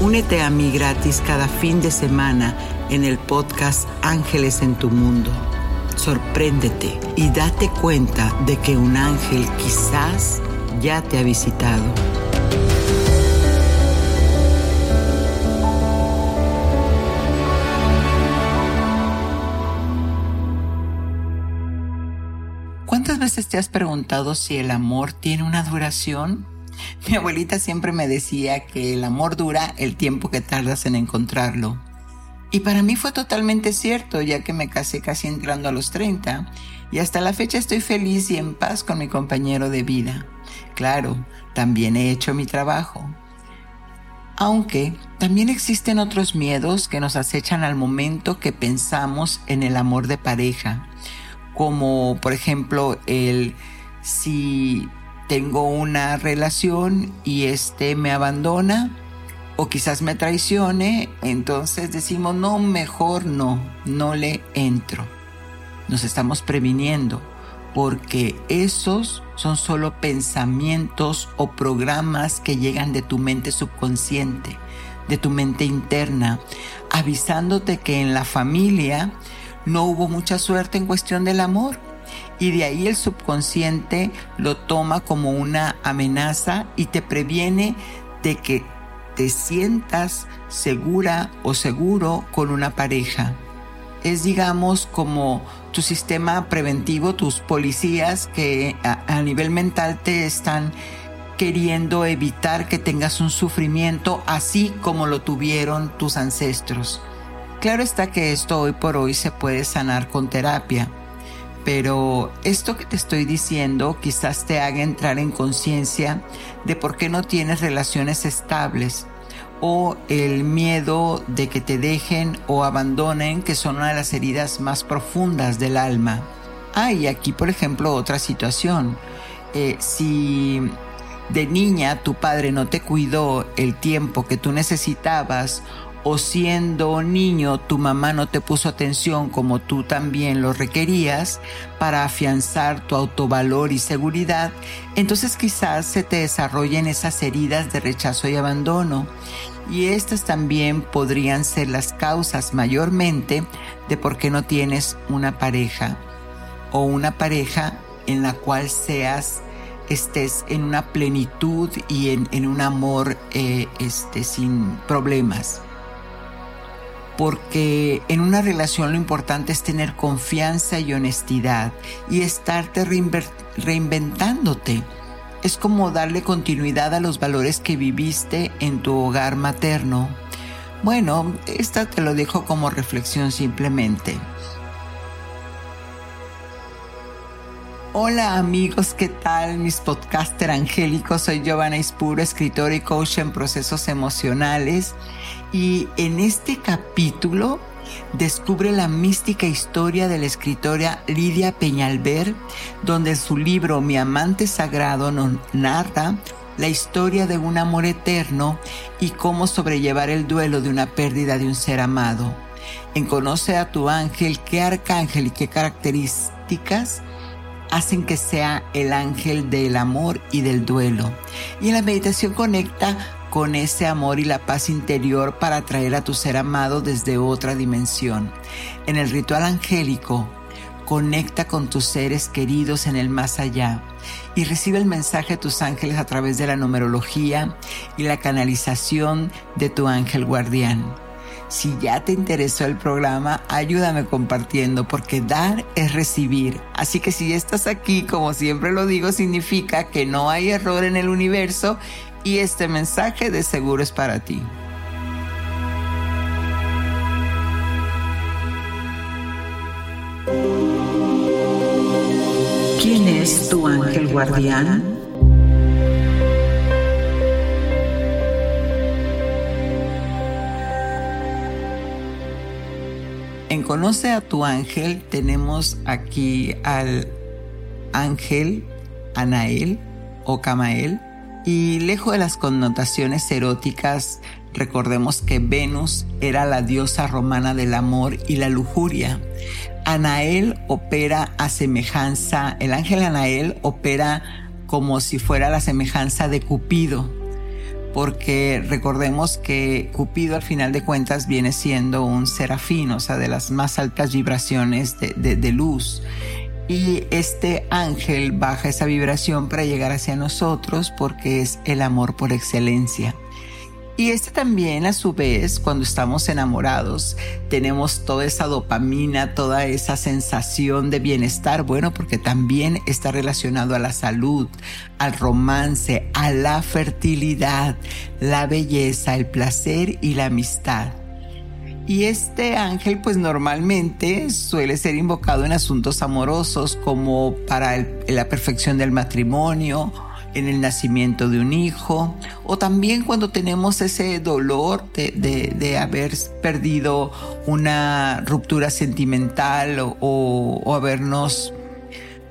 Únete a mí gratis cada fin de semana en el podcast Ángeles en tu Mundo. Sorpréndete y date cuenta de que un ángel quizás ya te ha visitado. ¿Cuántas veces te has preguntado si el amor tiene una duración? Mi abuelita siempre me decía que el amor dura el tiempo que tardas en encontrarlo. Y para mí fue totalmente cierto, ya que me casé casi entrando a los 30 y hasta la fecha estoy feliz y en paz con mi compañero de vida. Claro, también he hecho mi trabajo. Aunque también existen otros miedos que nos acechan al momento que pensamos en el amor de pareja, como por ejemplo el si tengo una relación y este me abandona o quizás me traicione, entonces decimos, no, mejor no, no le entro. Nos estamos previniendo porque esos son solo pensamientos o programas que llegan de tu mente subconsciente, de tu mente interna, avisándote que en la familia no hubo mucha suerte en cuestión del amor y de ahí el subconsciente lo toma como una amenaza y te previene de que te sientas segura o seguro con una pareja. Es digamos como tu sistema preventivo, tus policías que a, nivel mental te están queriendo evitar que tengas un sufrimiento así como lo tuvieron tus ancestros. Claro está que esto hoy por hoy se puede sanar con terapia pero esto que te estoy diciendo quizás te haga entrar en conciencia de por qué no tienes relaciones estables o el miedo de que te dejen o abandonen, que son una de las heridas más profundas del alma. Hay aquí, por ejemplo, otra situación. Eh, si de niña tu padre no te cuidó el tiempo que tú necesitabas o siendo niño tu mamá no te puso atención como tú también lo requerías para afianzar tu autovalor y seguridad, entonces quizás se te desarrollen esas heridas de rechazo y abandono. Y estas también podrían ser las causas mayormente de por qué no tienes una pareja o una pareja en la cual seas estés en una plenitud y en, un amor eh, este, sin problemas porque en una relación lo importante es tener confianza y honestidad y estarte reinventándote. Es como darle continuidad a los valores que viviste en tu hogar materno. Bueno, esta te lo dejo como reflexión simplemente. Hola amigos, ¿qué tal? Mis podcaster angélicos, soy Giovanna Ispuro, escritora y coach en procesos emocionales y en este capítulo descubre la mística historia de la escritora Lidia Peñalver, donde su libro Mi amante sagrado narra la historia de un amor eterno y cómo sobrellevar el duelo de una pérdida de un ser amado. En Conoce a tu ángel, qué arcángel y qué características hacen que sea el ángel del amor y del duelo. Y en la meditación conecta con ese amor y la paz interior para atraer a tu ser amado desde otra dimensión. En el ritual angélico, conecta con tus seres queridos en el más allá y recibe el mensaje de tus ángeles a través de la numerología y la canalización de tu ángel guardián. Si ya te interesó el programa, ayúdame compartiendo porque dar es recibir. Así que si estás aquí, como siempre lo digo, significa que no hay error en el universo y este mensaje de seguro es para ti. ¿Quién es tu ángel guardián? En Conoce a tu ángel tenemos aquí al ángel Anael o Camael y lejos de las connotaciones eróticas, recordemos que Venus era la diosa romana del amor y la lujuria. Anael opera a semejanza, el ángel Anael opera como si fuera la semejanza de Cupido porque recordemos que Cupido al final de cuentas viene siendo un serafín, o sea, de las más altas vibraciones de, luz. Y este ángel baja esa vibración para llegar hacia nosotros porque es el amor por excelencia. Y este también, a su vez, cuando estamos enamorados, tenemos toda esa dopamina, toda esa sensación de bienestar, bueno, porque también está relacionado a la salud, al romance, a la fertilidad, la belleza, el placer y la amistad. Y este ángel pues normalmente suele ser invocado en asuntos amorosos como para la perfección del matrimonio en el nacimiento de un hijo o también cuando tenemos ese dolor de, haber perdido una ruptura sentimental o, habernos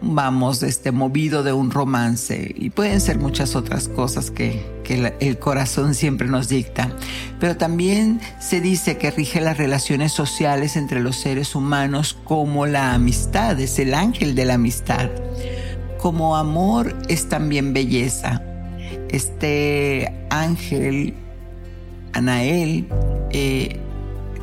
vamos, este, movido de un romance y pueden ser muchas otras cosas que, que, el corazón siempre nos dicta. Pero también se dice que rige las relaciones sociales entre los seres humanos como la amistad, es el ángel de la amistad como amor es también belleza. Este ángel, Anael, eh,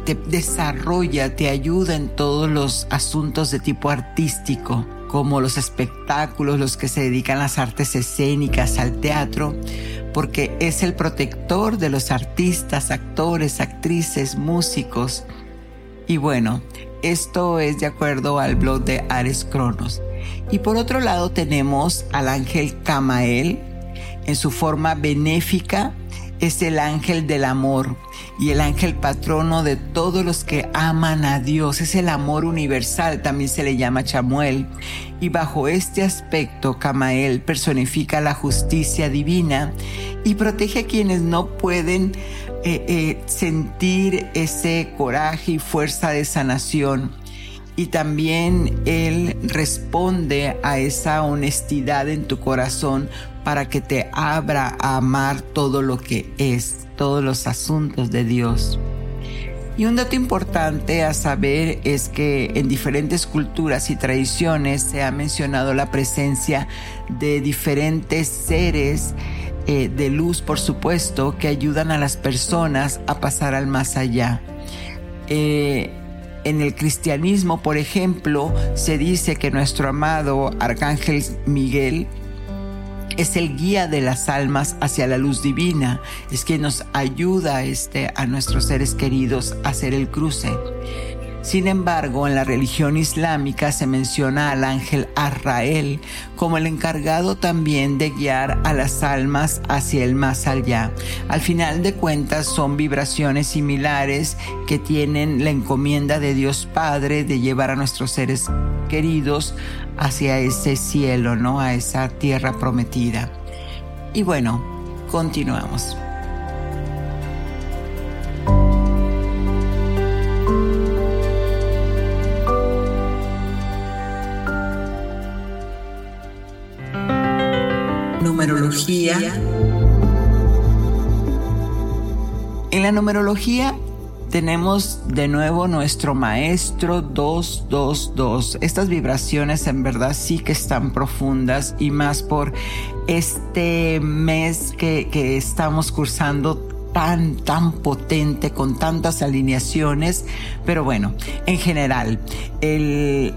te desarrolla, te ayuda en todos los asuntos de tipo artístico, como los espectáculos, los que se dedican a las artes escénicas, al teatro, porque es el protector de los artistas, actores, actrices, músicos. Y bueno, esto es de acuerdo al blog de Ares Cronos. Y por otro lado tenemos al ángel Camael en su forma benéfica es el ángel del amor y el ángel patrono de todos los que aman a Dios. Es el amor universal, también se le llama Chamuel. Y bajo este aspecto, Camael personifica la justicia divina y protege a quienes no pueden eh, eh, sentir ese coraje y fuerza de sanación y también Él responde a esa honestidad en tu corazón para que te abra a amar todo lo que es, todos los asuntos de Dios. Y un dato importante a saber es que en diferentes culturas y tradiciones se ha mencionado la presencia de diferentes seres eh, de luz, por supuesto, que ayudan a las personas a pasar al más allá. Eh, en el cristianismo, por ejemplo, se dice que nuestro amado Arcángel Miguel es el guía de las almas hacia la luz divina, es quien nos ayuda este, a nuestros seres queridos a hacer el cruce. Sin embargo, en la religión islámica se menciona al ángel Arrael como el encargado también de guiar a las almas hacia el más allá. Al final de cuentas son vibraciones similares que tienen la encomienda de Dios Padre de llevar a nuestros seres queridos hacia ese cielo, ¿no? A esa tierra prometida. Y bueno, continuamos. En la numerología tenemos de nuevo nuestro maestro 222. Estas vibraciones en verdad sí que están profundas y más por este mes que, que estamos cursando tan, tan potente, con tantas alineaciones. Pero bueno, en general, el,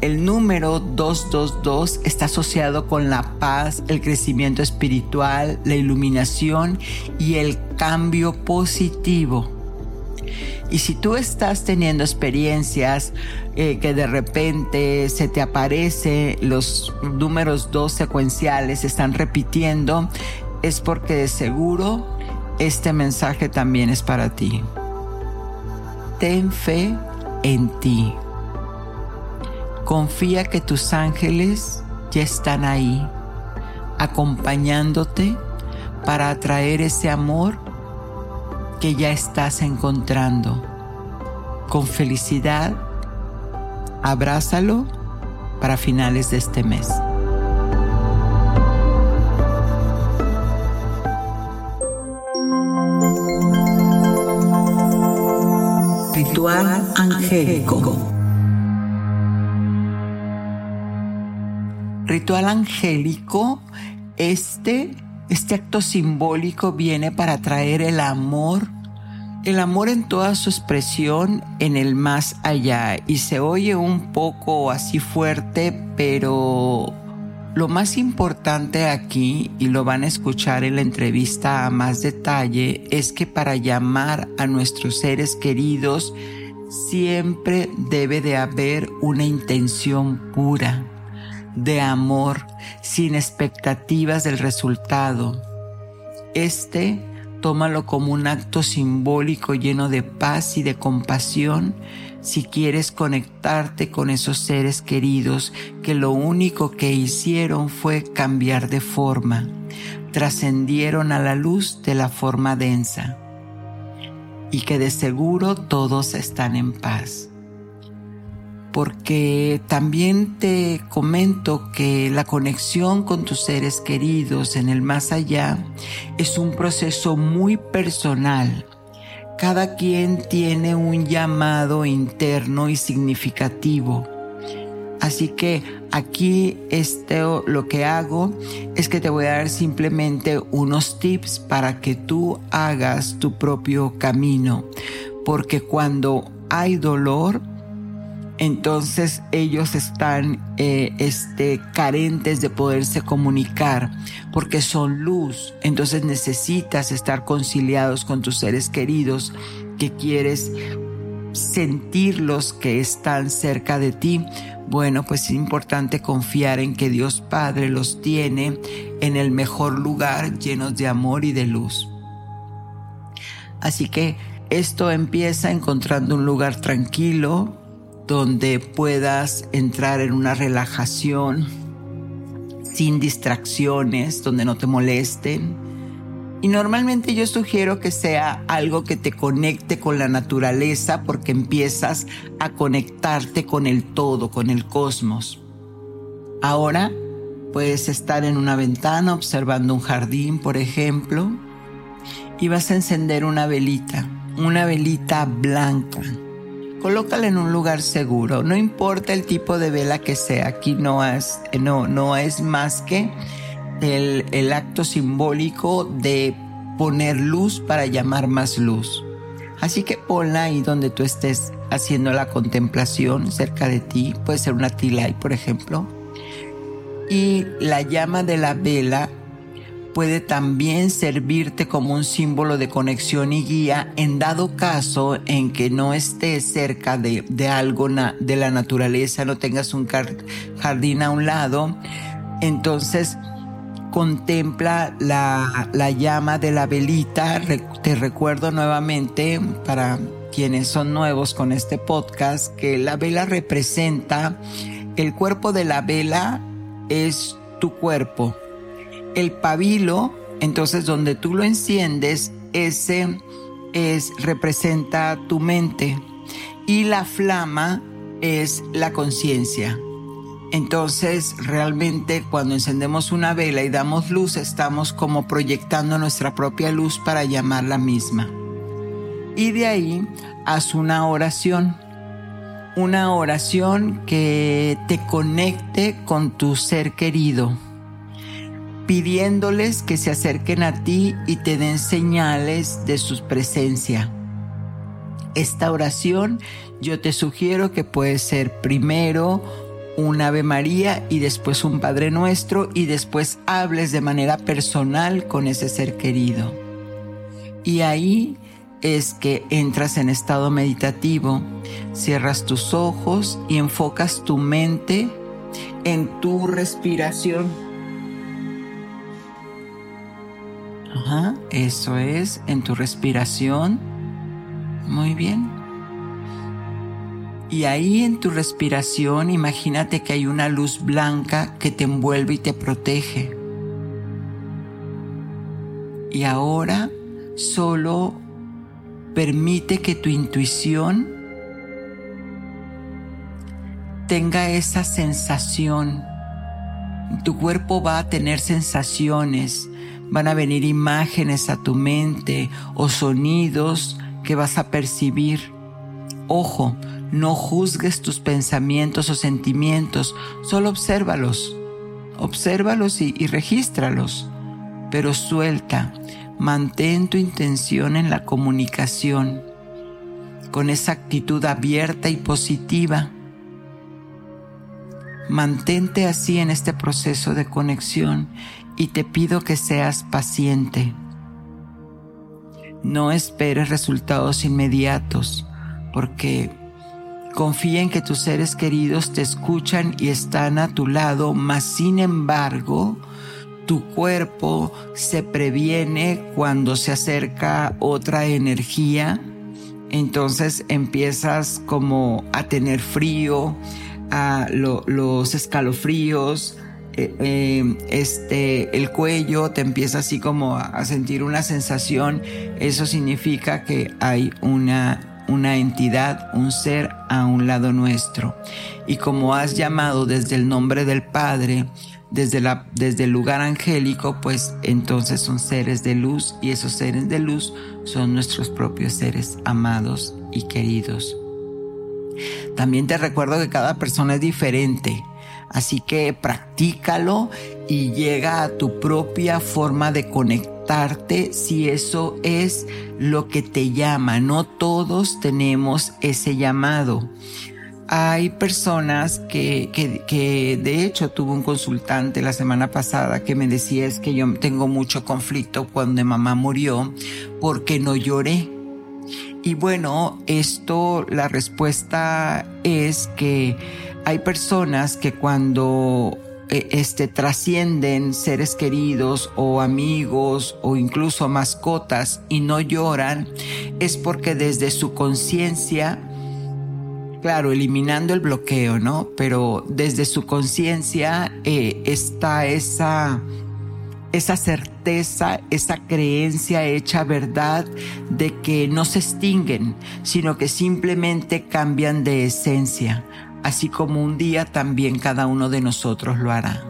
el número 222 está asociado con la paz, el crecimiento espiritual, la iluminación y el cambio positivo. Y si tú estás teniendo experiencias eh, que de repente se te aparece, los números 2 secuenciales están repitiendo, es porque de seguro este mensaje también es para ti. Ten fe en ti. Confía que tus ángeles ya están ahí, acompañándote para atraer ese amor que ya estás encontrando. Con felicidad, abrázalo para finales de este mes. Ritual angélico. Ritual angélico, este, este acto simbólico viene para traer el amor, el amor en toda su expresión en el más allá. Y se oye un poco así fuerte, pero lo más importante aquí, y lo van a escuchar en la entrevista a más detalle, es que para llamar a nuestros seres queridos siempre debe de haber una intención pura, de amor, sin expectativas del resultado. Este tómalo como un acto simbólico lleno de paz y de compasión si quieres conectarte con esos seres queridos que lo único que hicieron fue cambiar de forma, trascendieron a la luz de la forma densa y que de seguro todos están en paz. Porque también te comento que la conexión con tus seres queridos en el más allá es un proceso muy personal cada quien tiene un llamado interno y significativo. Así que aquí este, lo que hago es que te voy a dar simplemente unos tips para que tú hagas tu propio camino. Porque cuando hay dolor, entonces ellos están eh, este, carentes de poderse comunicar porque son luz. Entonces necesitas estar conciliados con tus seres queridos que quieres sentirlos que están cerca de ti. Bueno, pues es importante confiar en que Dios Padre los tiene en el mejor lugar llenos de amor y de luz. Así que esto empieza encontrando un lugar tranquilo, donde puedas entrar en una relajación sin distracciones, donde no te molesten. Y normalmente yo sugiero que sea algo que te conecte con la naturaleza porque empiezas a conectarte con el todo, con el cosmos. Ahora puedes estar en una ventana observando un jardín, por ejemplo, y vas a encender una velita, una velita blanca colócala en un lugar seguro. No importa el tipo de vela que sea, aquí no es, no, no es más que el, el acto simbólico de poner luz para llamar más luz. Así que ponla ahí donde tú estés haciendo la contemplación cerca de ti. Puede ser una tilay, por ejemplo. Y la llama de la vela puede también servirte como un símbolo de conexión y guía en dado caso en que no estés cerca de, algo de la naturaleza, no tengas un jardín a un lado, entonces contempla la, la llama de la velita. Te recuerdo nuevamente para quienes son nuevos con este podcast que la vela representa el cuerpo de la vela es tu cuerpo el pabilo, entonces donde tú lo enciendes, ese es, representa tu mente y la flama es la conciencia. Entonces, realmente cuando encendemos una vela y damos luz, estamos como proyectando nuestra propia luz para llamar la misma. Y de ahí haz una oración. Una oración que te conecte con tu ser querido, pidiéndoles que se acerquen a ti y te den señales de su presencia. Esta oración yo te sugiero que puede ser primero un Ave María y después un Padre Nuestro y después hables de manera personal con ese ser querido. Y ahí es que entras en estado meditativo, cierras tus ojos y enfocas tu mente en tu respiración. Eso es, en tu respiración. Muy bien. Y ahí en tu respiración imagínate que hay una luz blanca que te envuelve y te protege. Y ahora solo permite que tu intuición tenga esa sensación. Tu cuerpo va a tener sensaciones, van a venir imágenes a tu mente o sonidos que vas a percibir. Ojo, no juzgues tus pensamientos o sentimientos, solo obsérvalos. Obsérvalos y, y regístralos, pero suelta. Mantén tu intención en la comunicación con esa actitud abierta y positiva. Mantente así en este proceso de conexión y te pido que seas paciente. No esperes resultados inmediatos porque Confía en que tus seres queridos te escuchan y están a tu lado, mas sin embargo, tu cuerpo se previene cuando se acerca otra energía. Entonces empiezas como a tener frío, a los escalofríos, eh, este, el cuello te empieza así como a sentir una sensación. Eso significa que hay una una entidad, un ser a un lado nuestro. Y como has llamado desde el nombre del Padre, desde, la, desde el lugar angélico, pues entonces son seres de luz y esos seres de luz son nuestros propios seres amados y queridos. También te recuerdo que cada persona es diferente, así que practícalo y llega a tu propia forma de conectar si eso es lo que te llama. No todos tenemos ese llamado. Hay personas que, que, que, de hecho tuve un consultante la semana pasada que me decía es que yo tengo mucho conflicto cuando mamá murió porque no lloré. Y bueno, esto, la respuesta es que hay personas que cuando e, este, trascienden seres queridos o amigos o incluso mascotas y no lloran, es porque desde su conciencia, claro, eliminando el bloqueo, ¿no? Pero desde su conciencia eh, está esa, esa certeza, esa creencia hecha verdad de que no se extinguen, sino que simplemente cambian de esencia así como un día también cada uno de nosotros lo hará.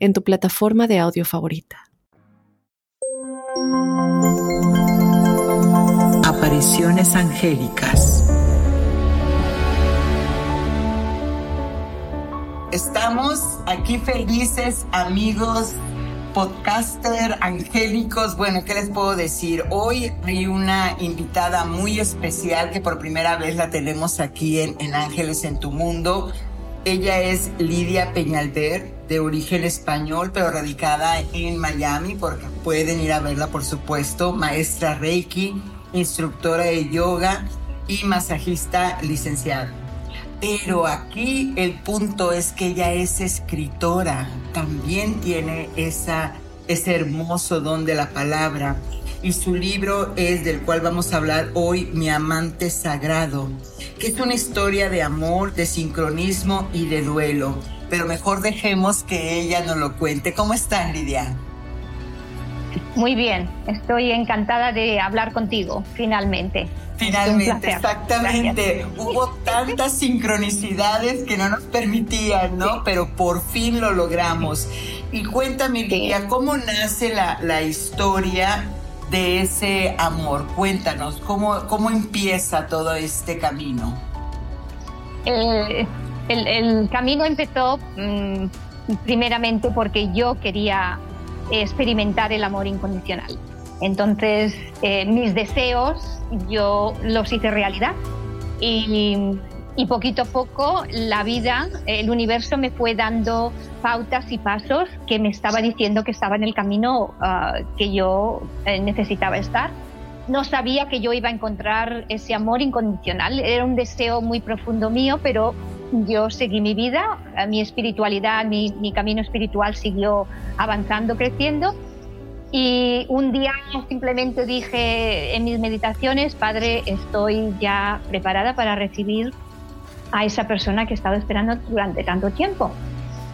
en tu plataforma de audio favorita. Apariciones angélicas. Estamos aquí felices, amigos, podcaster, angélicos. Bueno, ¿qué les puedo decir? Hoy hay una invitada muy especial que por primera vez la tenemos aquí en, en Ángeles en tu Mundo. Ella es Lidia Peñalver, de origen español, pero radicada en Miami, porque pueden ir a verla, por supuesto. Maestra Reiki, instructora de yoga y masajista licenciada. Pero aquí el punto es que ella es escritora, también tiene esa, ese hermoso don de la palabra. Y su libro es del cual vamos a hablar hoy, Mi amante sagrado, que es una historia de amor, de sincronismo y de duelo. Pero mejor dejemos que ella nos lo cuente. ¿Cómo están, Lidia? Muy bien, estoy encantada de hablar contigo, finalmente. Finalmente, exactamente. Hubo tantas sincronicidades que no nos permitían, ¿no? Pero por fin lo logramos. Y cuéntame, Lidia, ¿cómo nace la, la, historia de ese amor? Cuéntanos, ¿cómo, cómo empieza todo este camino? El, el, el camino empezó mmm, primeramente porque yo quería experimentar el amor incondicional. Entonces, eh, mis deseos yo los hice realidad y, y, poquito a poco la vida, el universo me fue dando pautas y pasos que me estaba diciendo que estaba en el camino uh, que yo eh, necesitaba estar. No sabía que yo iba a encontrar ese amor incondicional, era un deseo muy profundo mío, pero yo seguí mi vida, mi espiritualidad, mi, mi camino espiritual siguió avanzando, creciendo y un día simplemente dije en mis meditaciones, Padre, estoy ya preparada para recibir a esa persona que he estado esperando durante tanto tiempo.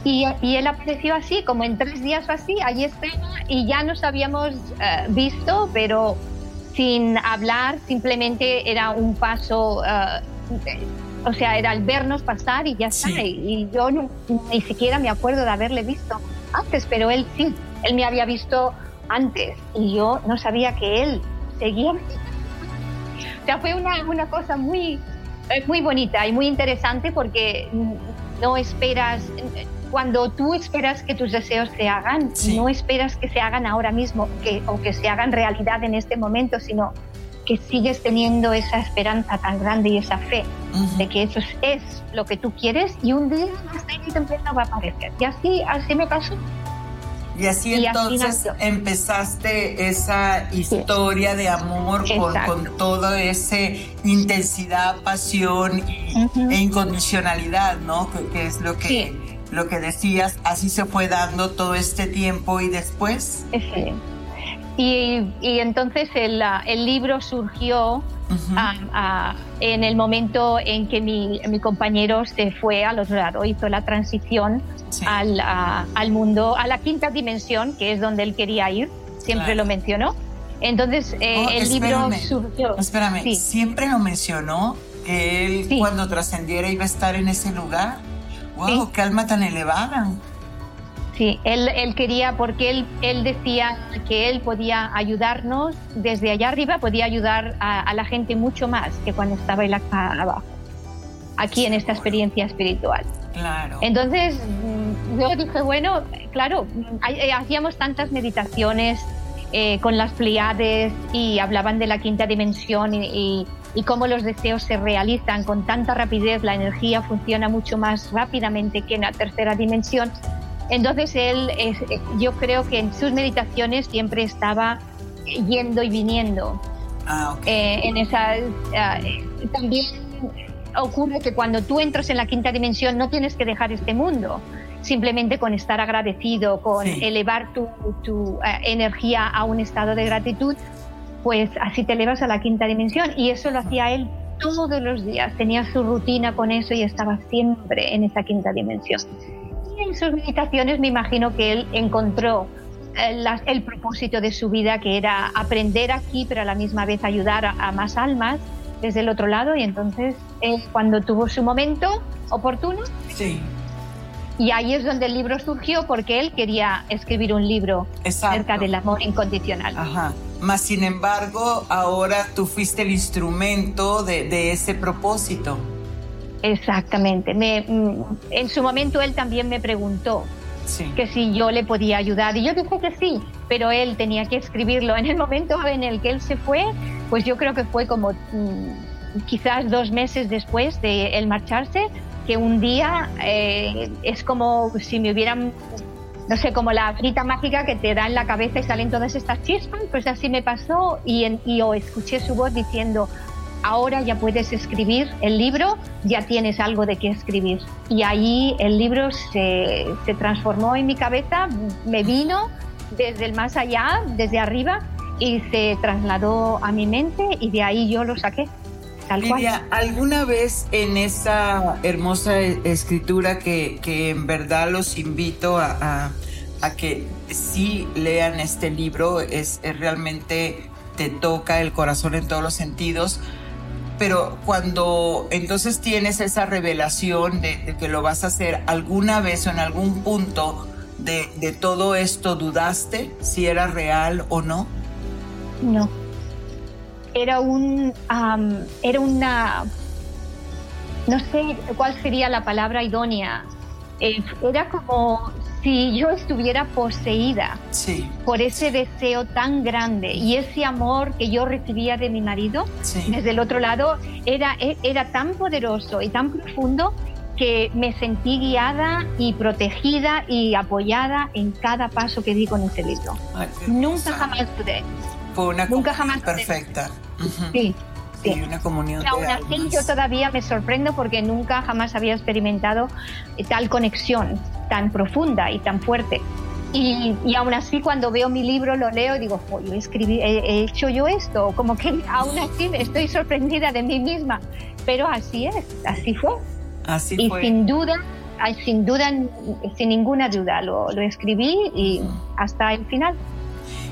Y, y él apareció así, como en tres días o así, allí estaba y ya nos habíamos uh, visto, pero sin hablar, simplemente era un paso, uh, o sea, era el vernos pasar y ya está. Sí. Y, y yo no, ni siquiera me acuerdo de haberle visto antes, pero él sí, él me había visto antes y yo no sabía que él seguía. O sea, fue una, una cosa muy, muy bonita y muy interesante porque no esperas, cuando tú esperas que tus deseos se hagan, sí. no esperas que se hagan ahora mismo que, o que se hagan realidad en este momento, sino que sigues teniendo esa esperanza tan grande y esa fe uh -huh. de que eso es, es, lo que tú quieres y un día más tarde temprano va a aparecer. Y así, así me pasó. Y así y entonces así empezaste esa historia sí. de amor con, con, toda esa intensidad, pasión y, uh -huh. e incondicionalidad, ¿no? Que, que es lo que, sí. lo que decías, así se fue dando todo este tiempo y después. Sí. Y, y entonces el, el, libro surgió uh -huh. a, a, en el momento en que mi, mi, compañero se fue al otro lado, hizo la transición sí. al, a, al, mundo, a la quinta dimensión, que es donde él quería ir, siempre claro. lo mencionó. Entonces eh, oh, el espérame, libro surgió. Espérame, sí. siempre lo mencionó que él sí. cuando trascendiera iba a estar en ese lugar. ¡Wow! ¡Qué alma tan elevada! Sí, él, él quería, porque él, él decía que él podía ayudarnos desde allá arriba, podía ayudar a, a la gente mucho más que cuando estaba él acá abajo, aquí en esta experiencia espiritual. Claro. Entonces, mm, yo dije, bueno, claro, eh, hacíamos tantas meditaciones eh, con las Pleiades y hablaban de la quinta dimensión y, y, y, cómo los deseos se realizan con tanta rapidez, la energía funciona mucho más rápidamente que en la tercera dimensión. Entonces él, es, yo creo que en sus meditaciones siempre estaba yendo y viniendo. Ah, okay. eh, en esa, uh, también ocurre que cuando tú entras en la quinta dimensión no tienes que dejar este mundo. Simplemente con estar agradecido, con sí. elevar tu, tu energía a un estado de gratitud, pues así te elevas a la quinta dimensión. Y eso lo hacía él todos los días. Tenía su rutina con eso y estaba siempre en esa quinta dimensión en sus meditaciones me imagino que él encontró el, eh, el, propósito de su vida, que era aprender aquí, pero a la misma vez ayudar a, a más almas desde el otro lado. Y entonces, eh, cuando tuvo su momento oportuno, sí. y ahí es donde el libro surgió, porque él quería escribir un libro Exacto. acerca del amor incondicional. Ajá. Más sin embargo, ahora tú fuiste el instrumento de, de ese propósito. Exactamente. Me, mm, en su momento él también me preguntó que si yo le podía ayudar y yo dije que sí, pero él tenía que escribirlo. En el momento en el que él se fue, pues yo creo que fue como mm, quizás dos meses después de él marcharse, que un día eh, es como si me hubieran no sé, como la frita mágica que te da en la cabeza y salen todas estas chispas, pues así me pasó y, en, y yo escuché su voz diciendo, ahora ya puedes escribir el libro, ya tienes algo de qué escribir. Y ahí el libro se, transformó en mi cabeza, me vino desde el más allá, desde arriba, y se trasladó a mi mente y de ahí yo lo saqué. Lidia, ¿alguna vez en esa hermosa escritura que, que en verdad los invito a, que sí lean este libro, es, realmente te toca el corazón en todos los sentidos, pero cuando entonces tienes esa revelación de, que lo vas a hacer, ¿alguna vez o en algún punto de, de todo esto dudaste si era real o no? No era un era una no sé cuál sería la palabra idónea eh, era como si yo estuviera poseída por ese deseo tan grande y ese amor que yo recibía de mi marido desde el otro lado era, e, era tan poderoso y tan profundo que me sentí guiada y protegida y apoyada en cada paso que di con ese libro. Nunca jamás dudé. Fue una Nunca jamás perfecta. Sí. Sí. una comunión. Y aún así yo todavía me sorprendo porque nunca jamás había experimentado tal conexión tan profunda y tan fuerte. Y, y, aún así cuando veo mi libro lo leo y digo, yo escribí, he, hecho yo esto, como que aún así estoy sorprendida de mí misma. Pero así es, así fue. Así y fue. sin duda, sin duda, sin ninguna duda, lo, lo escribí y hasta el final.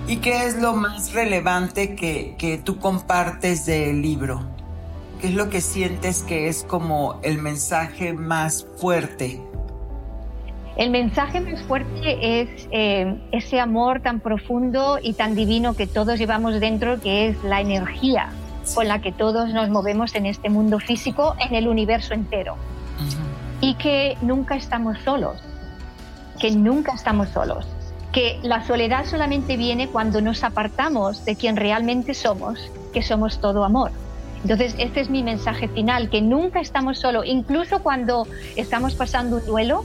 ¿Y qué es lo más relevante que, que tú compartes del libro? ¿Qué es lo que sientes que es como el mensaje más fuerte? El mensaje más fuerte es eh, ese amor tan profundo y tan divino que todos llevamos dentro, que es la energía con la que todos nos movemos en este mundo físico, en el universo entero. Y que nunca estamos solos, que nunca estamos solos que la soledad solamente viene cuando nos apartamos de quien realmente somos, que somos todo amor. Entonces, este es mi mensaje final, que nunca estamos solos, incluso cuando estamos pasando un duelo,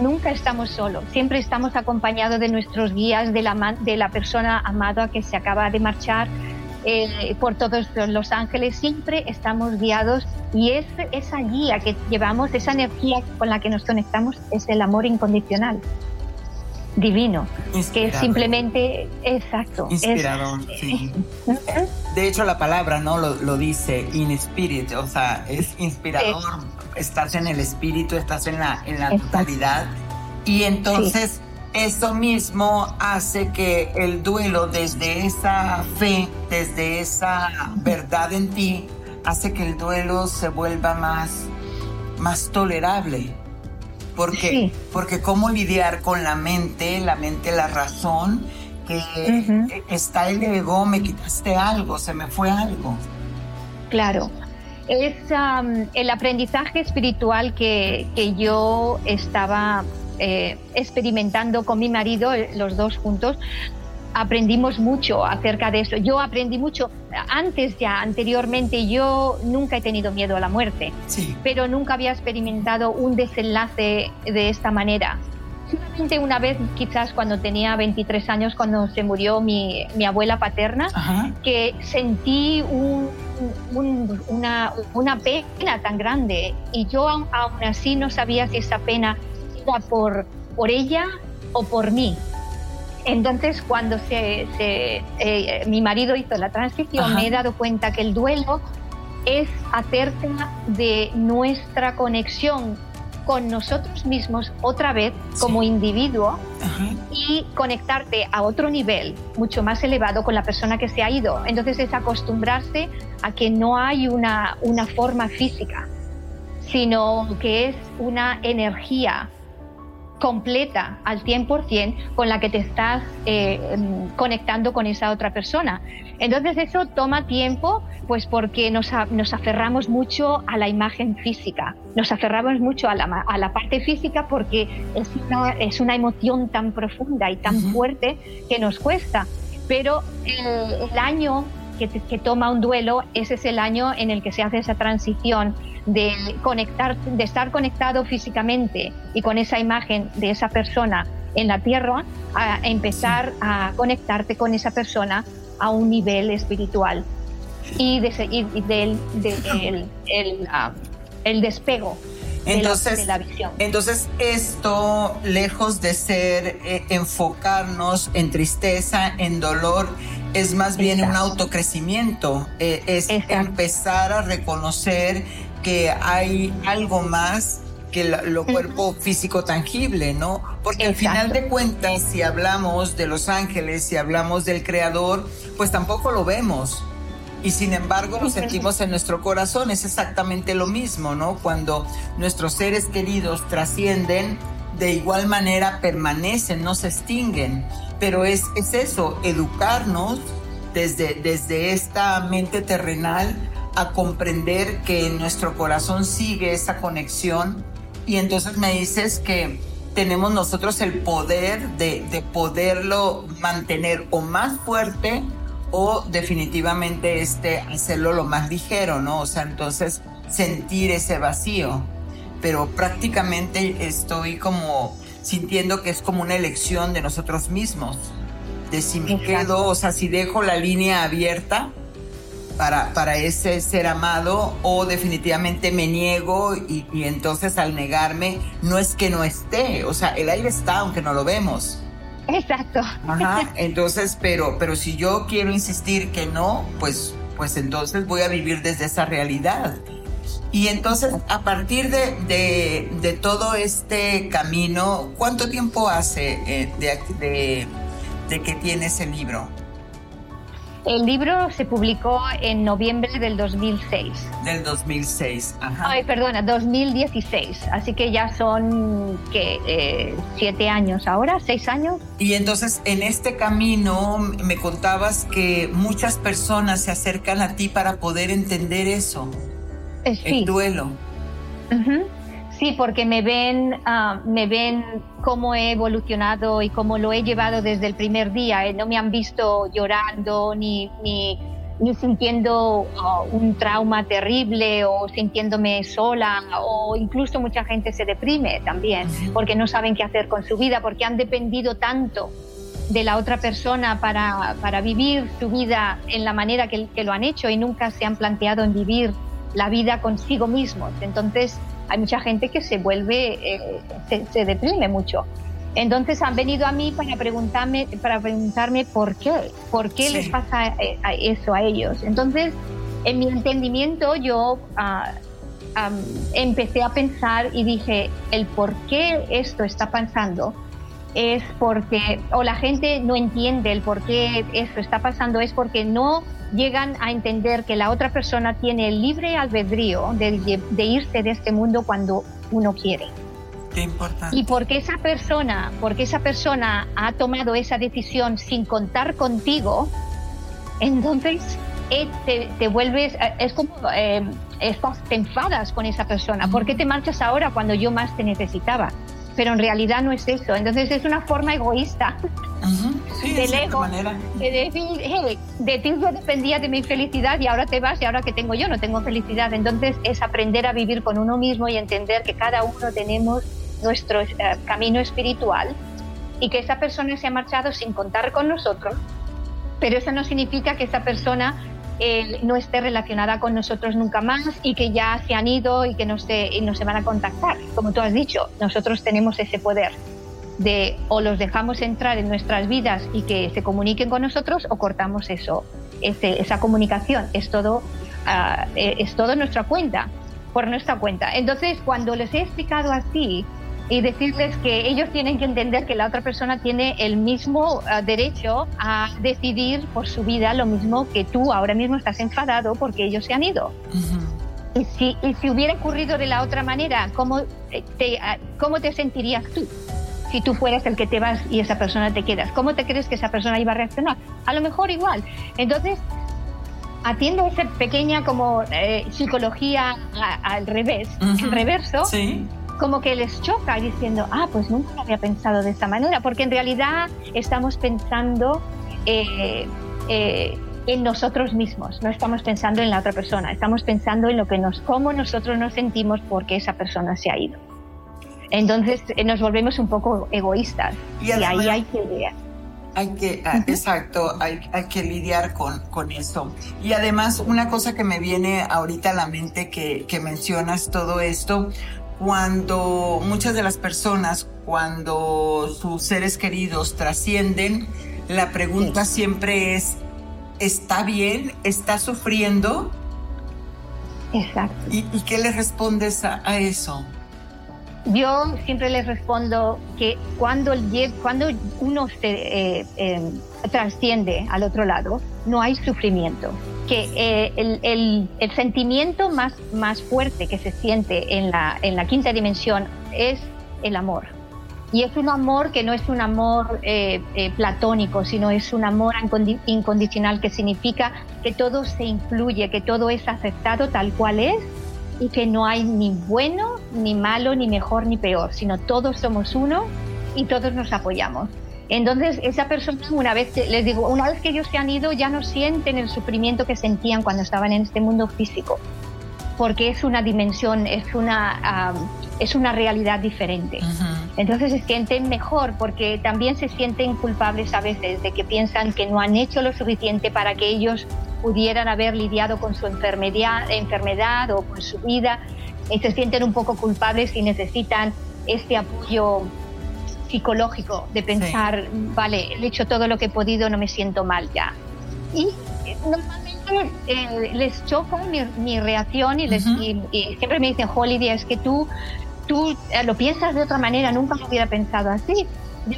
nunca estamos solos, siempre estamos acompañados de nuestros guías, de la, de la persona amada que se acaba de marchar, eh, por todos los ángeles, siempre estamos guiados y es, esa guía que llevamos, esa energía con la que nos conectamos, es el amor incondicional divino, que es simplemente exacto. Inspirador, sí. De hecho, la palabra no lo, dice in spirit, o sea, es inspirador. Estás en el espíritu, estás en la, en la totalidad. Y entonces, eso mismo hace que el duelo, desde esa fe, desde esa verdad en ti, hace que el duelo se vuelva más, más tolerable porque, porque cómo lidiar con la mente, la mente, la razón, que está el ego, me quitaste algo, se me fue algo. Claro. Es el aprendizaje espiritual que, que yo estaba eh, experimentando con mi marido, los dos juntos, aprendimos mucho acerca de eso. Yo aprendí mucho antes ya, anteriormente, yo nunca he tenido miedo a la muerte, pero nunca había experimentado un desenlace de esta manera. Solamente una vez, quizás cuando tenía 23 años, cuando se murió mi, mi abuela paterna, que sentí un, una, una, pena tan grande y yo aún, así no sabía si esa pena era por, por ella o por mí. Entonces, cuando se, eh, mi marido hizo la transición, me he dado cuenta que el duelo es acerca de nuestra conexión con nosotros mismos otra vez como individuo y conectarte a otro nivel mucho más elevado con la persona que se ha ido. Entonces es acostumbrarse a que no hay una, una forma física, sino que es una energía completa al 100% con la que te estás eh, em, conectando con esa otra persona. Entonces eso toma tiempo, pues porque nos, nos aferramos mucho a la imagen física, nos aferramos mucho a la, a la parte física porque es una, es una emoción tan profunda y tan fuerte que nos cuesta. Pero el, año que, que, toma un duelo, ese es el año en el que se hace esa transición de conectar, de estar conectado físicamente y con esa imagen de esa persona en la tierra, a empezar a conectarte con esa persona a un nivel espiritual y, de, del de, el, ah, el, despego entonces, la, visión. entonces esto, lejos de ser eh, enfocarnos en tristeza, en dolor, es más bien un autocrecimiento, eh, es empezar a reconocer que hay algo más que lo cuerpo físico tangible, ¿no? Porque al final de cuentas, si hablamos de los ángeles, si hablamos del creador, pues tampoco lo vemos. Y sin embargo lo sentimos en nuestro corazón, es exactamente lo mismo, ¿no? Cuando nuestros seres queridos trascienden, de igual manera permanecen, no se extinguen. Pero es, es eso, educarnos desde, desde esta mente terrenal a comprender que en nuestro corazón sigue esa conexión y entonces me dices que tenemos nosotros el poder de, de poderlo mantener o más fuerte o definitivamente este, hacerlo lo más ligero, ¿no? O sea, entonces sentir ese vacío. Pero prácticamente estoy como sintiendo que es como una elección de nosotros mismos. De si me quedo, o sea, si dejo la línea abierta para, para ese ser amado o definitivamente me niego y, y entonces al negarme no es que no esté, o sea, el aire está aunque no lo vemos. Exacto. Ajá, entonces, pero, pero si yo quiero insistir que no, pues, pues entonces voy a vivir desde esa realidad. Y entonces, a partir de, de, de todo este camino, ¿cuánto tiempo hace eh, de, de, de que tienes el libro? El libro se publicó en noviembre del 2006. Del 2006, ajá. Ay, perdona, 2016. Así que ya son, ¿qué? Eh, ¿Siete años ahora? ¿Seis años? Y entonces en este camino me contabas que muchas personas se acercan a ti para poder entender eso. Eh, sí. El duelo. Sí, porque me ven, uh, me ven cómo he evolucionado y cómo lo he llevado desde el primer día. Eh, no me han visto llorando ni, ni, ni sintiendo uh, un trauma terrible o sintiéndome sola o incluso mucha gente se deprime también porque no saben qué hacer con su vida, porque han dependido tanto de la otra persona para, para vivir su vida en la manera que, que, lo han hecho y nunca se han planteado en vivir la vida consigo mismos. Entonces, hay mucha gente que se vuelve, eh, se, deprime mucho. Entonces han venido a mí para preguntarme, para preguntarme por qué, por qué les pasa eh, eso a ellos. Entonces, en mi entendimiento, yo ah, empecé a pensar y dije, el por qué esto está pasando es porque, o la gente no entiende el por qué esto está pasando, es porque no llegan a entender que la otra persona tiene el libre albedrío de, de irse de este mundo cuando uno quiere. Qué importante. Y porque esa persona, porque esa persona ha tomado esa decisión sin contar contigo, entonces eh, te, te, vuelves, eh, es como eh, estás, te enfadas con esa persona. ¿Por qué te marchas ahora cuando yo más te necesitaba? Pero en realidad no es eso. Entonces es una forma egoísta sí, del ego manera. de decir, hey, de ti yo dependía de mi felicidad y ahora te vas y ahora que tengo yo no tengo felicidad. Entonces es aprender a vivir con uno mismo y entender que cada uno tenemos nuestro eh, camino espiritual y que esa persona se ha marchado sin contar con nosotros, pero eso no significa que esa persona no esté relacionada con nosotros nunca más y que ya se han ido y que no se, no se van a contactar. Como tú has dicho, nosotros tenemos ese poder de o los dejamos entrar en nuestras vidas y que se comuniquen con nosotros o cortamos eso, ese, esa comunicación. Es todo, uh, es todo nuestra cuenta, por nuestra cuenta. Entonces, cuando les he explicado así, y decirles que ellos tienen que entender que la otra persona tiene el mismo uh, derecho a decidir por su vida lo mismo que tú ahora mismo estás enfadado porque ellos se han ido. Uh -huh. y, si, y si hubiera ocurrido de la otra manera, ¿cómo te, uh, cómo te sentirías tú? si tú fueras el que te vas y esa persona te quedas? ¿Cómo te crees que esa persona iba a reaccionar? A lo mejor igual. Entonces, atiendo esa pequeña como eh, psicología al revés, el reverso, como que les choca diciendo, ah, pues nunca lo había pensado de esta manera, porque en realidad estamos pensando eh, eh, en nosotros mismos, no estamos pensando en la otra persona, estamos pensando en lo que nos, cómo nosotros nos sentimos porque esa persona se ha ido. Entonces nos volvemos un poco egoístas y, y ahí hay que hay que, ah, exacto, hay, hay, que lidiar con, con eso. Y además, una cosa que me viene ahorita a la mente que, que mencionas todo esto, cuando muchas de las personas, cuando sus seres queridos trascienden, la pregunta siempre es, ¿está bien? ¿Está sufriendo? Exacto. ¿Y, y qué le respondes a, a eso? Yo siempre les respondo que cuando, cuando uno se eh, eh, trasciende al otro lado, no hay sufrimiento. Que eh, el, sentimiento más, más fuerte que se siente en la, en la quinta dimensión es el amor. Y es un amor que no es un amor platónico, sino es un amor incondicional que significa que todo se influye, que todo es aceptado tal cual es y que no hay ni bueno, ni malo, ni mejor, ni peor, sino todos somos uno y todos nos apoyamos. Entonces, esa persona, una vez que, les digo, una vez que ellos se han ido, ya no sienten el sufrimiento que sentían cuando estaban en este mundo físico, porque es una dimensión, es una, es una realidad diferente. Entonces, se sienten mejor, porque también se sienten culpables a veces de que piensan que no han hecho lo suficiente para que ellos pudieran haber lidiado con su enfermedad, enfermedad o con su vida y se sienten un poco culpables y necesitan este apoyo psicológico de pensar, vale, he hecho todo lo que he podido, no me siento mal ya. Y eh, normalmente eh, les choca mi, reacción y, les, siempre me dicen, Holiday, es que tú, tú eh, lo piensas de otra manera, nunca lo hubiera pensado así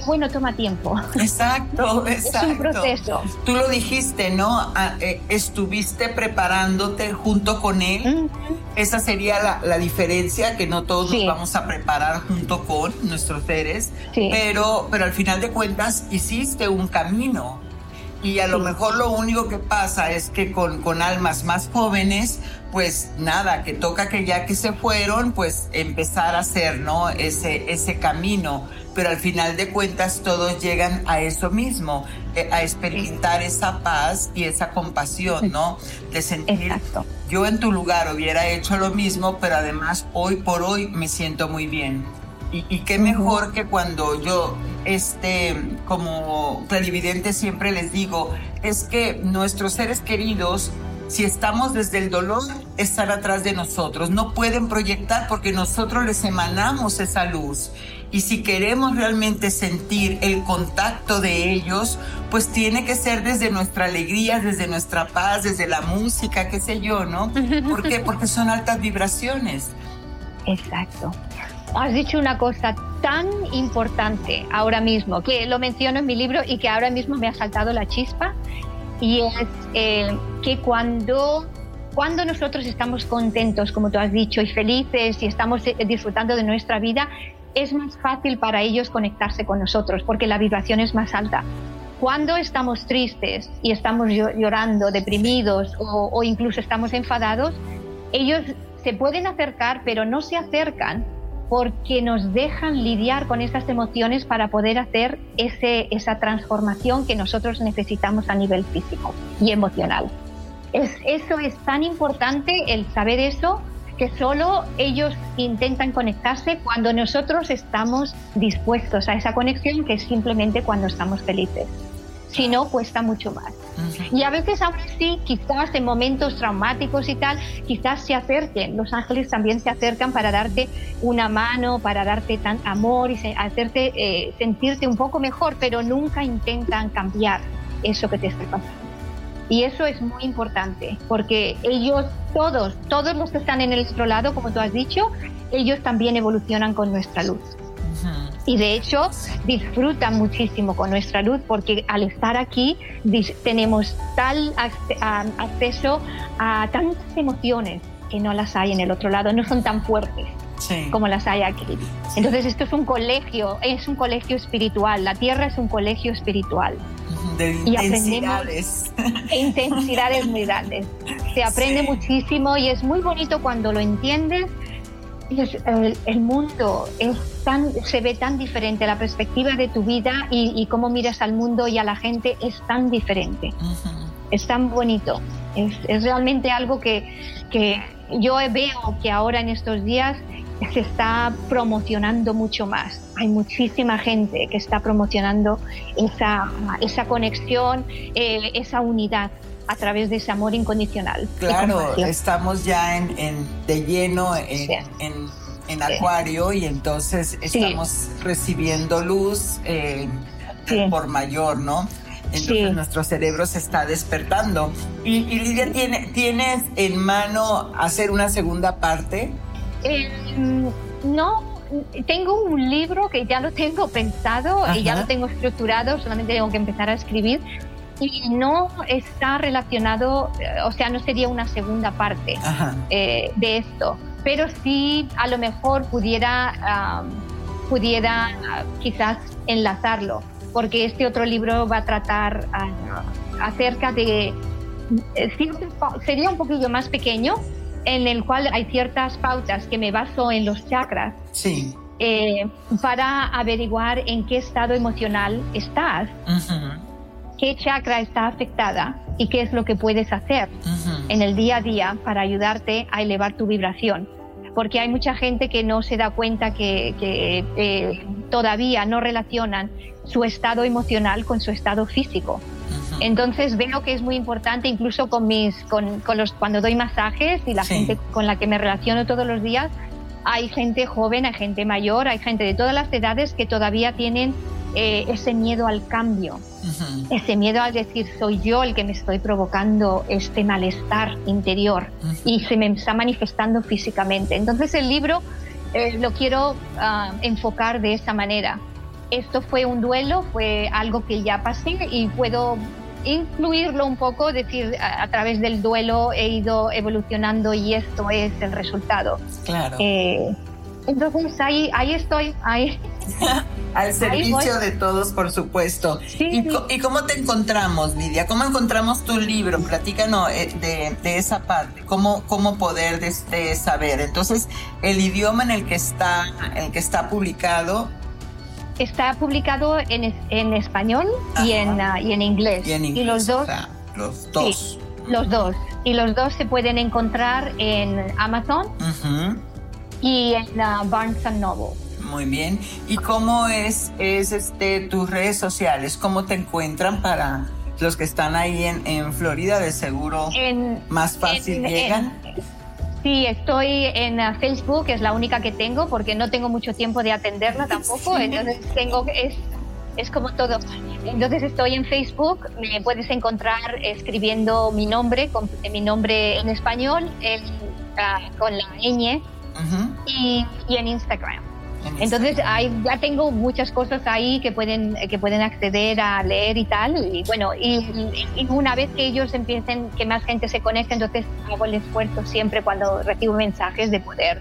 bueno, toma tiempo. Exacto, exacto. Es un proceso. Tú lo dijiste, ¿no? Ah, eh, estuviste preparándote junto con él. Esa sería la, diferencia, que no todos nos vamos a preparar junto con nuestros seres, pero, pero al final de cuentas hiciste un camino. Y a lo mejor lo único que pasa es que con, con almas más jóvenes, pues nada, que toca que ya que se fueron, pues empezar a hacer, ¿no? Ese, ese camino pero al final de cuentas todos llegan a eso mismo, eh, a experimentar esa paz y esa compasión, ¿no? De sentir, yo en tu lugar hubiera hecho lo mismo, pero además hoy por hoy me siento muy bien. Y, qué mejor que cuando yo, este, como clarividente siempre les digo, es que nuestros seres queridos si estamos desde el dolor, están atrás de nosotros. No pueden proyectar porque nosotros les emanamos esa luz. Y si queremos realmente sentir el contacto de ellos, pues tiene que ser desde nuestra alegría, desde nuestra paz, desde la música, qué sé yo, ¿no? ¿Por qué? Porque son altas vibraciones. Exacto. Has dicho una cosa tan importante ahora mismo, que lo menciono en mi libro y que ahora mismo me ha saltado la chispa, y es eh, que cuando cuando nosotros estamos contentos, como tú has dicho, y felices y estamos eh, disfrutando de nuestra vida, es más fácil para ellos conectarse con nosotros porque la vibración es más alta. Cuando estamos tristes y estamos llorando, deprimidos o, incluso estamos enfadados, ellos se pueden acercar, pero no se acercan porque nos dejan lidiar con esas emociones para poder hacer ese, esa transformación que nosotros necesitamos a nivel físico y emocional. Es, eso es tan importante, el saber eso, que solo ellos intentan conectarse cuando nosotros estamos dispuestos a esa conexión, que es simplemente cuando estamos felices. Si no, cuesta mucho más. Y a veces aún así, quizás en momentos traumáticos y tal, quizás se acerquen. Los ángeles también se acercan para darte una mano, para darte tan amor y hacerte eh, sentirte un poco mejor, pero nunca intentan cambiar eso que te está pasando. Y eso es muy importante, porque ellos, todos, todos los que están en el otro lado, como tú has dicho, ellos también evolucionan con nuestra luz. Y de hecho disfrutan muchísimo con nuestra luz porque al estar aquí tenemos tal acceso a tantas emociones que no las hay en el otro lado, no son tan fuertes. como las hay aquí. Entonces esto es un colegio, es un colegio espiritual, la tierra es un colegio espiritual. De intensidades. Y intensidades muy grandes. Se aprende muchísimo y es muy bonito cuando lo entiendes. El, el, mundo es tan, se ve tan diferente, la perspectiva de tu vida y, cómo miras al mundo y a la gente es tan diferente. Es tan bonito. Es, es realmente algo que, que yo veo que ahora en estos días se está promocionando mucho más. Hay muchísima gente que está promocionando esa, esa conexión, eh, esa unidad a través de ese amor incondicional. Claro, estamos ya en, de lleno en, en, Acuario y entonces estamos recibiendo luz eh, por mayor, ¿no? Entonces nuestro cerebro se está despertando. Y, Lidia, ¿tiene, ¿tienes en mano hacer una segunda parte? Eh, no, tengo un libro que ya lo tengo pensado y ya lo tengo estructurado, solamente tengo que empezar a escribir y no está relacionado, o sea, no sería una segunda parte eh, de esto, pero sí a lo mejor pudiera, pudiera quizás enlazarlo, porque este otro libro va a tratar ah, acerca de, eh, sería un poquillo más pequeño, en el cual hay ciertas pautas que me baso en los chakras. Sí. Eh, para averiguar en qué estado emocional estás, qué chakra está afectada y qué es lo que puedes hacer en el día a día para ayudarte a elevar tu vibración. Porque hay mucha gente que no se da cuenta que, eh, todavía no relacionan su estado emocional con su estado físico. Entonces veo que es muy importante, incluso con mis, con, los, cuando doy masajes y la gente con la que me relaciono todos los días, hay gente joven, hay gente mayor, hay gente de todas las edades que todavía tienen eh, ese miedo al cambio, ese miedo a decir soy yo el que me estoy provocando este malestar interior y se me está manifestando físicamente. Entonces el libro eh, lo quiero ah, enfocar de esa manera. Esto fue un duelo, fue algo que ya pasé y puedo incluirlo un poco, decir, a, través del duelo he ido evolucionando y esto es el resultado. Claro. Eh, entonces ahí, ahí estoy, ahí. Al servicio de todos, por supuesto. ¿Y, cómo te encontramos, Lidia? ¿Cómo encontramos tu libro? Platícanos eh, de, esa parte. ¿Cómo, cómo poder este, saber? Entonces, el idioma en el que está, en el que está publicado está publicado en, en español y en, uh, y en, inglés. Y, los dos. los dos. los dos. Y los dos se pueden encontrar en Amazon y en uh, Barnes Noble. Muy bien. ¿Y cómo es, es este, tus redes sociales? ¿Cómo te encuentran para los que están ahí en, en Florida? De seguro más fácil llegan. Sí, estoy en uh, Facebook, es la única que tengo porque no tengo mucho tiempo de atenderla tampoco, entonces tengo es es como todo. Entonces estoy en Facebook, me puedes encontrar escribiendo mi nombre, con, mi nombre en español, uh, con la ñ, y, y en Instagram. Entonces hay, ya tengo muchas cosas ahí que pueden, que pueden acceder a leer y tal. Y bueno, y, una vez que ellos empiecen, que más gente se conecte, entonces hago el esfuerzo siempre cuando recibo mensajes de poder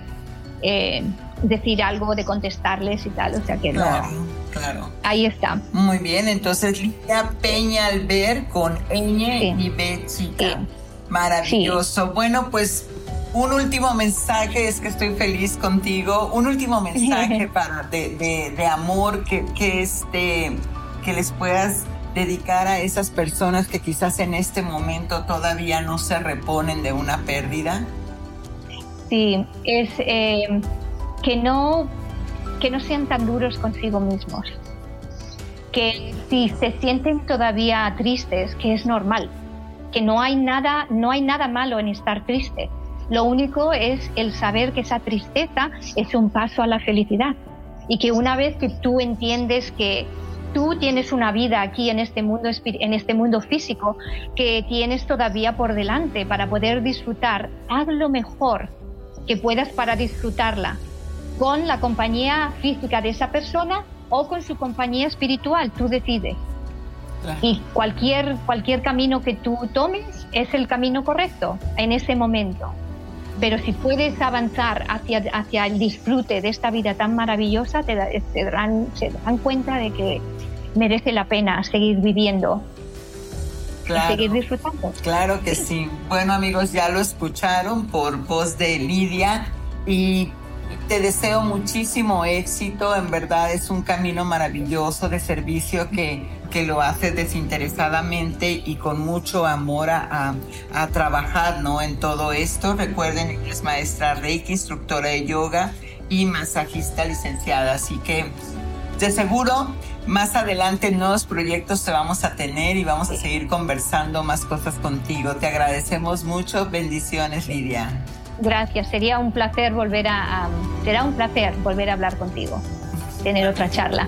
eh, decir algo, de contestarles y tal. O sea que claro, claro. Ahí está. Muy bien, entonces Lidia Peña Alber con ñ y B chica. Maravilloso. Bueno, pues un último mensaje, es que estoy feliz contigo, un último mensaje para de, amor que, que, este, que les puedas dedicar a esas personas que quizás en este momento todavía no se reponen de una pérdida. Sí, es eh, que, no, que no sean tan duros consigo mismos, que si se sienten todavía tristes, que es normal, que no hay nada, no hay nada malo en estar triste lo único es el saber que esa tristeza es un paso a la felicidad y que una vez que tú entiendes que tú tienes una vida aquí en este mundo en este mundo físico que tienes todavía por delante para poder disfrutar, haz lo mejor que puedas para disfrutarla con la compañía física de esa persona o con su compañía espiritual, tú decides. Y cualquier, cualquier camino que tú tomes es el camino correcto en ese momento. Pero si puedes avanzar hacia, hacia el disfrute de esta vida tan maravillosa, te, darán, se dan cuenta de que merece la pena seguir viviendo. Claro, seguir disfrutando. Claro que sí. Bueno amigos, ya lo escucharon por voz de Lidia y te deseo muchísimo éxito, en verdad es un camino maravilloso de servicio que, que lo haces desinteresadamente y con mucho amor a, a, trabajar ¿no? en todo esto. Recuerden, que es maestra Reiki, instructora de yoga y masajista licenciada, así que de seguro más adelante nuevos proyectos te vamos a tener y vamos a seguir conversando más cosas contigo. Te agradecemos mucho. Bendiciones, Lidia. Gracias, sería un placer volver a, será un placer volver a hablar contigo, tener otra charla.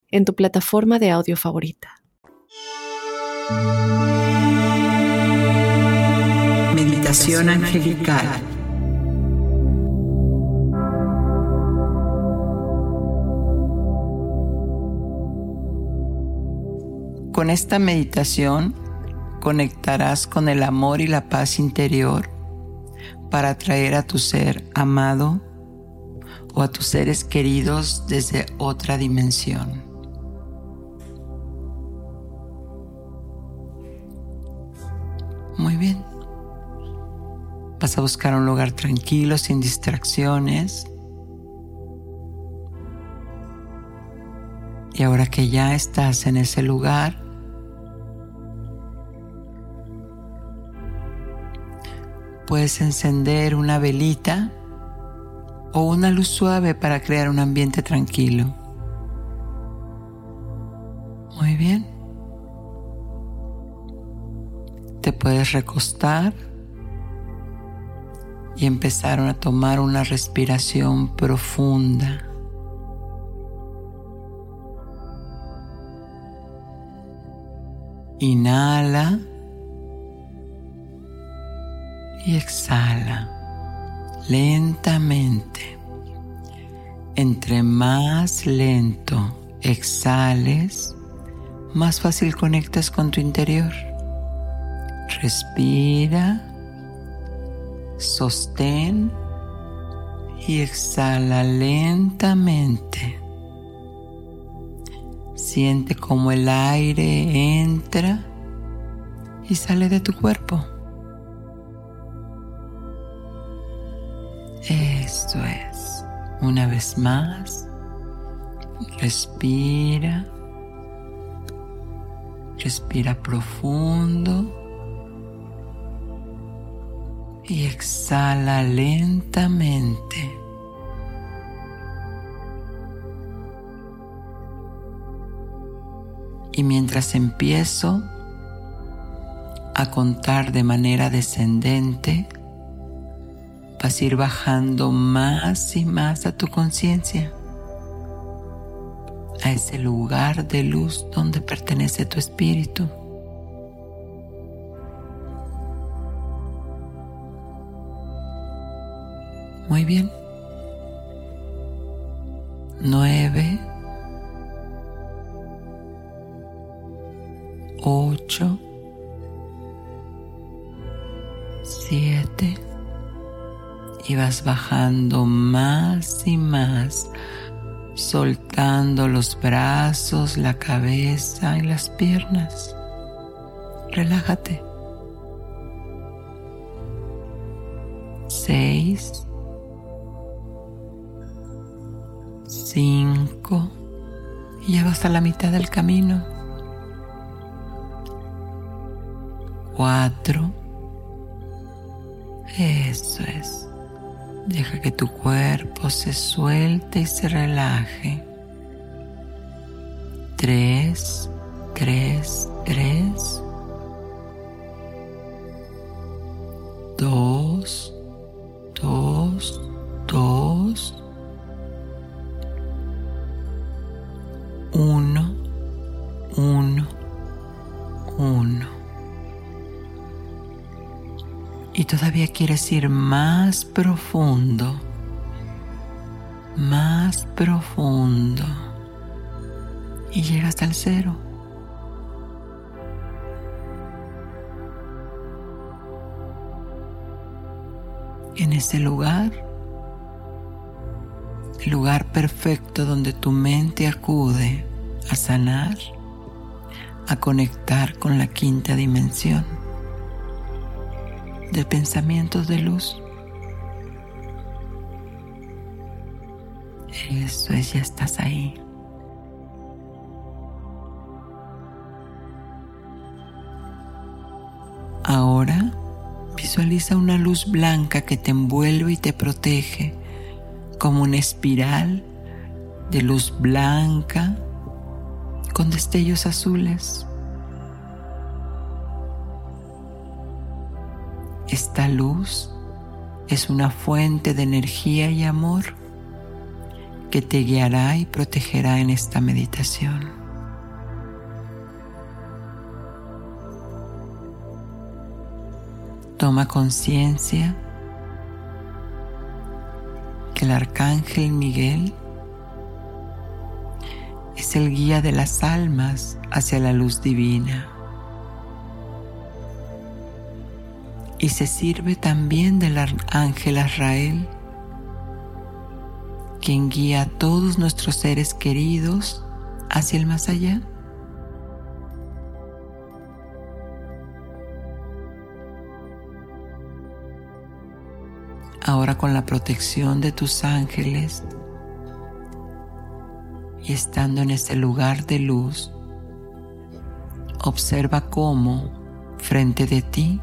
en tu plataforma de audio favorita. Meditación angelical. Con esta meditación conectarás con el amor y la paz interior para atraer a tu ser amado o a tus seres queridos desde otra dimensión. Muy bien. Vas a buscar un lugar tranquilo, sin distracciones. Y ahora que ya estás en ese lugar, puedes encender una velita o una luz suave para crear un ambiente tranquilo. Muy bien. Te puedes recostar y empezaron a tomar una respiración profunda. Inhala y exhala lentamente. Entre más lento exhales, más fácil conectas con tu interior. Respira sostén y exhala lentamente. Siente como el aire entra y sale de tu cuerpo. Esto es. Una vez más, respira. Respira profundo y exhala lentamente. Y mientras empiezo a contar de manera descendente, vas a ir bajando más y más a tu conciencia, a ese lugar de luz donde pertenece tu espíritu. Muy bien. Nueve. Ocho. Siete. Y vas bajando más y más, soltando los brazos, la cabeza y las piernas. Relájate. 5 y ya vas a la mitad del camino. 4 Eso es. Deja que tu cuerpo se suelte y se relaje. 3 3 3 Quieres ir más profundo, más profundo. Y llegas al cero. En ese lugar, el lugar perfecto donde tu mente acude a sanar, a conectar con la quinta dimensión de pensamientos de luz. Eso es, ya estás ahí. Ahora visualiza una luz blanca que te envuelve y te protege como una espiral de luz blanca con destellos azules. Esta luz es una fuente de energía y amor que te guiará y protegerá en esta meditación. Toma conciencia que el arcángel Miguel es el guía de las almas hacia la luz divina. Y se sirve también del ángel Azrael, quien guía a todos nuestros seres queridos hacia el más allá. Ahora con la protección de tus ángeles y estando en ese lugar de luz, observa cómo frente de ti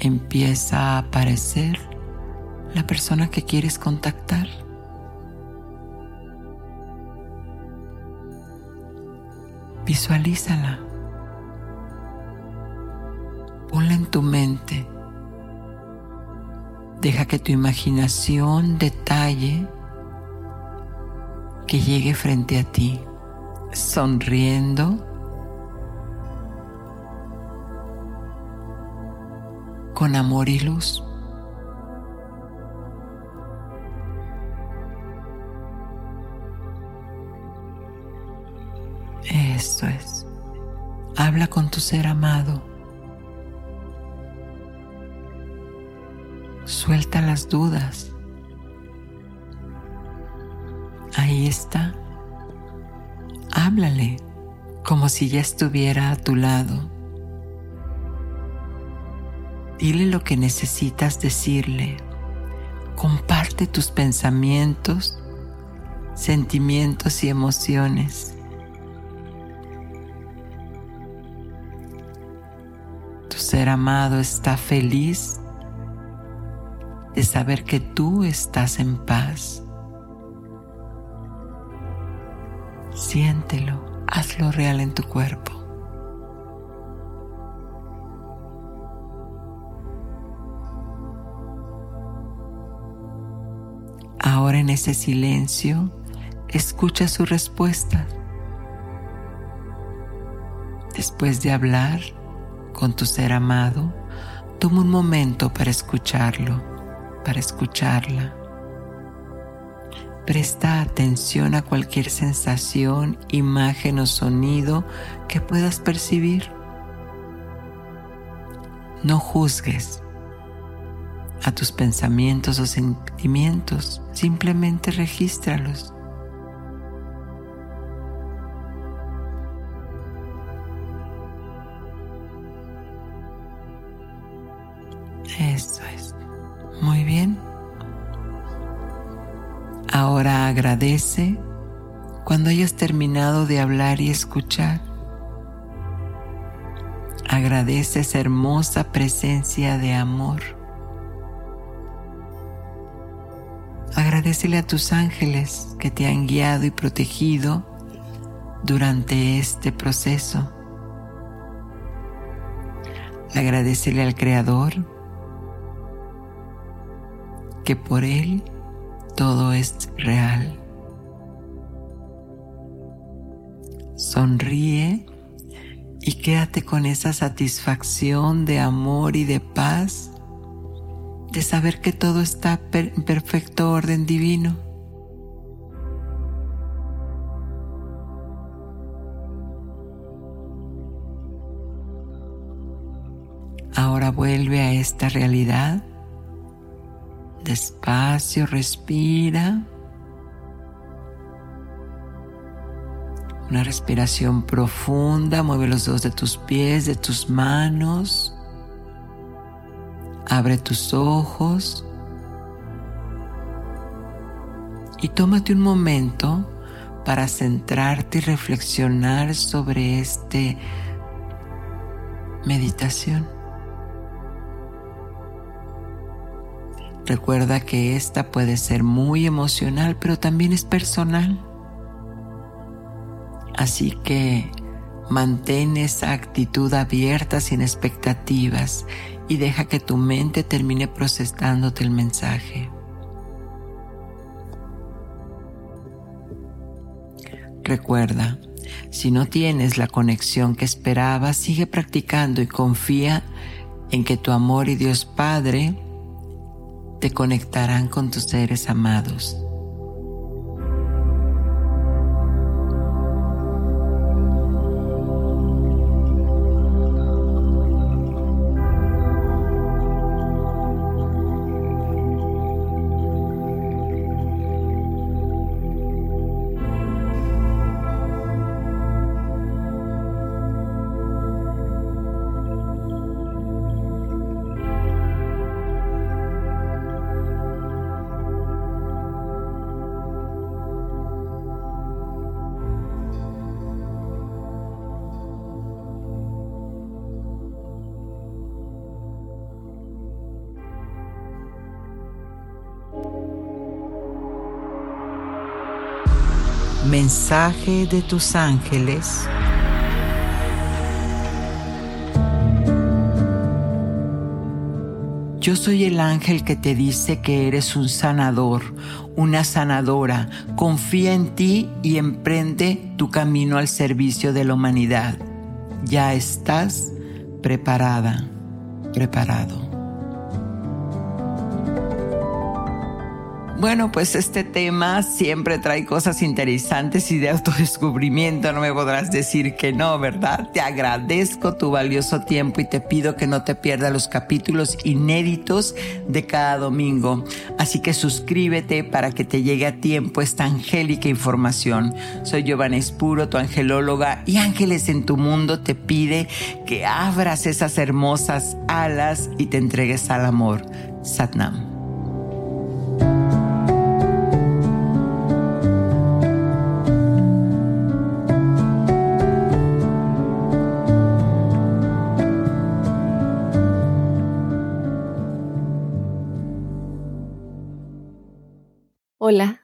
empieza a aparecer la persona que quieres contactar. Visualízala. Ponla en tu mente. Deja que tu imaginación detalle que llegue frente a ti, sonriendo con amor y luz. Eso es. Habla con tu ser amado. Suelta las dudas. Ahí está. Háblale como si ya estuviera a tu lado. Dile lo que necesitas decirle. Comparte tus pensamientos, sentimientos y emociones. Tu ser amado está feliz de saber que tú estás en paz. Siéntelo, hazlo real en tu cuerpo. Ahora en ese silencio, escucha su respuesta. Después de hablar con tu ser amado, toma un momento para escucharlo, para escucharla. Presta atención a cualquier sensación, imagen o sonido que puedas percibir. No juzgues, a tus pensamientos o sentimientos, simplemente regístralos. Eso es. Muy bien. Ahora agradece cuando hayas terminado de hablar y escuchar. Agradece esa hermosa presencia de amor Agradecele a tus ángeles que te han guiado y protegido durante este proceso. Agradecele al Creador que por Él todo es real. Sonríe y quédate con esa satisfacción de amor y de paz, de saber que todo está en perfecto orden divino. Ahora vuelve a esta realidad. Despacio, respira. Una respiración profunda, mueve los dedos de tus pies, de tus manos. Abre tus ojos. Y tómate un momento para centrarte y reflexionar sobre este meditación. Recuerda que esta puede ser muy emocional, pero también es personal. Así que mantén esa actitud abierta sin expectativas y deja que tu mente termine procesándote el mensaje. Recuerda, si no tienes la conexión que esperabas, sigue practicando y confía en que tu amor y Dios Padre te conectarán con tus seres amados. Mensaje de tus ángeles. Yo soy el ángel que te dice que eres un sanador, una sanadora. Confía en ti y emprende tu camino al servicio de la humanidad. Ya estás preparada, preparado. Bueno, pues este tema siempre trae cosas interesantes y de autodescubrimiento, no me podrás decir que no, ¿verdad? Te agradezco tu valioso tiempo y te pido que no te pierdas los capítulos inéditos de cada domingo. Así que suscríbete para que te llegue a tiempo esta angélica información. Soy Giovanna Espuro, tu angelóloga, y Ángeles en tu Mundo te pide que abras esas hermosas alas y te entregues al amor. Satnam.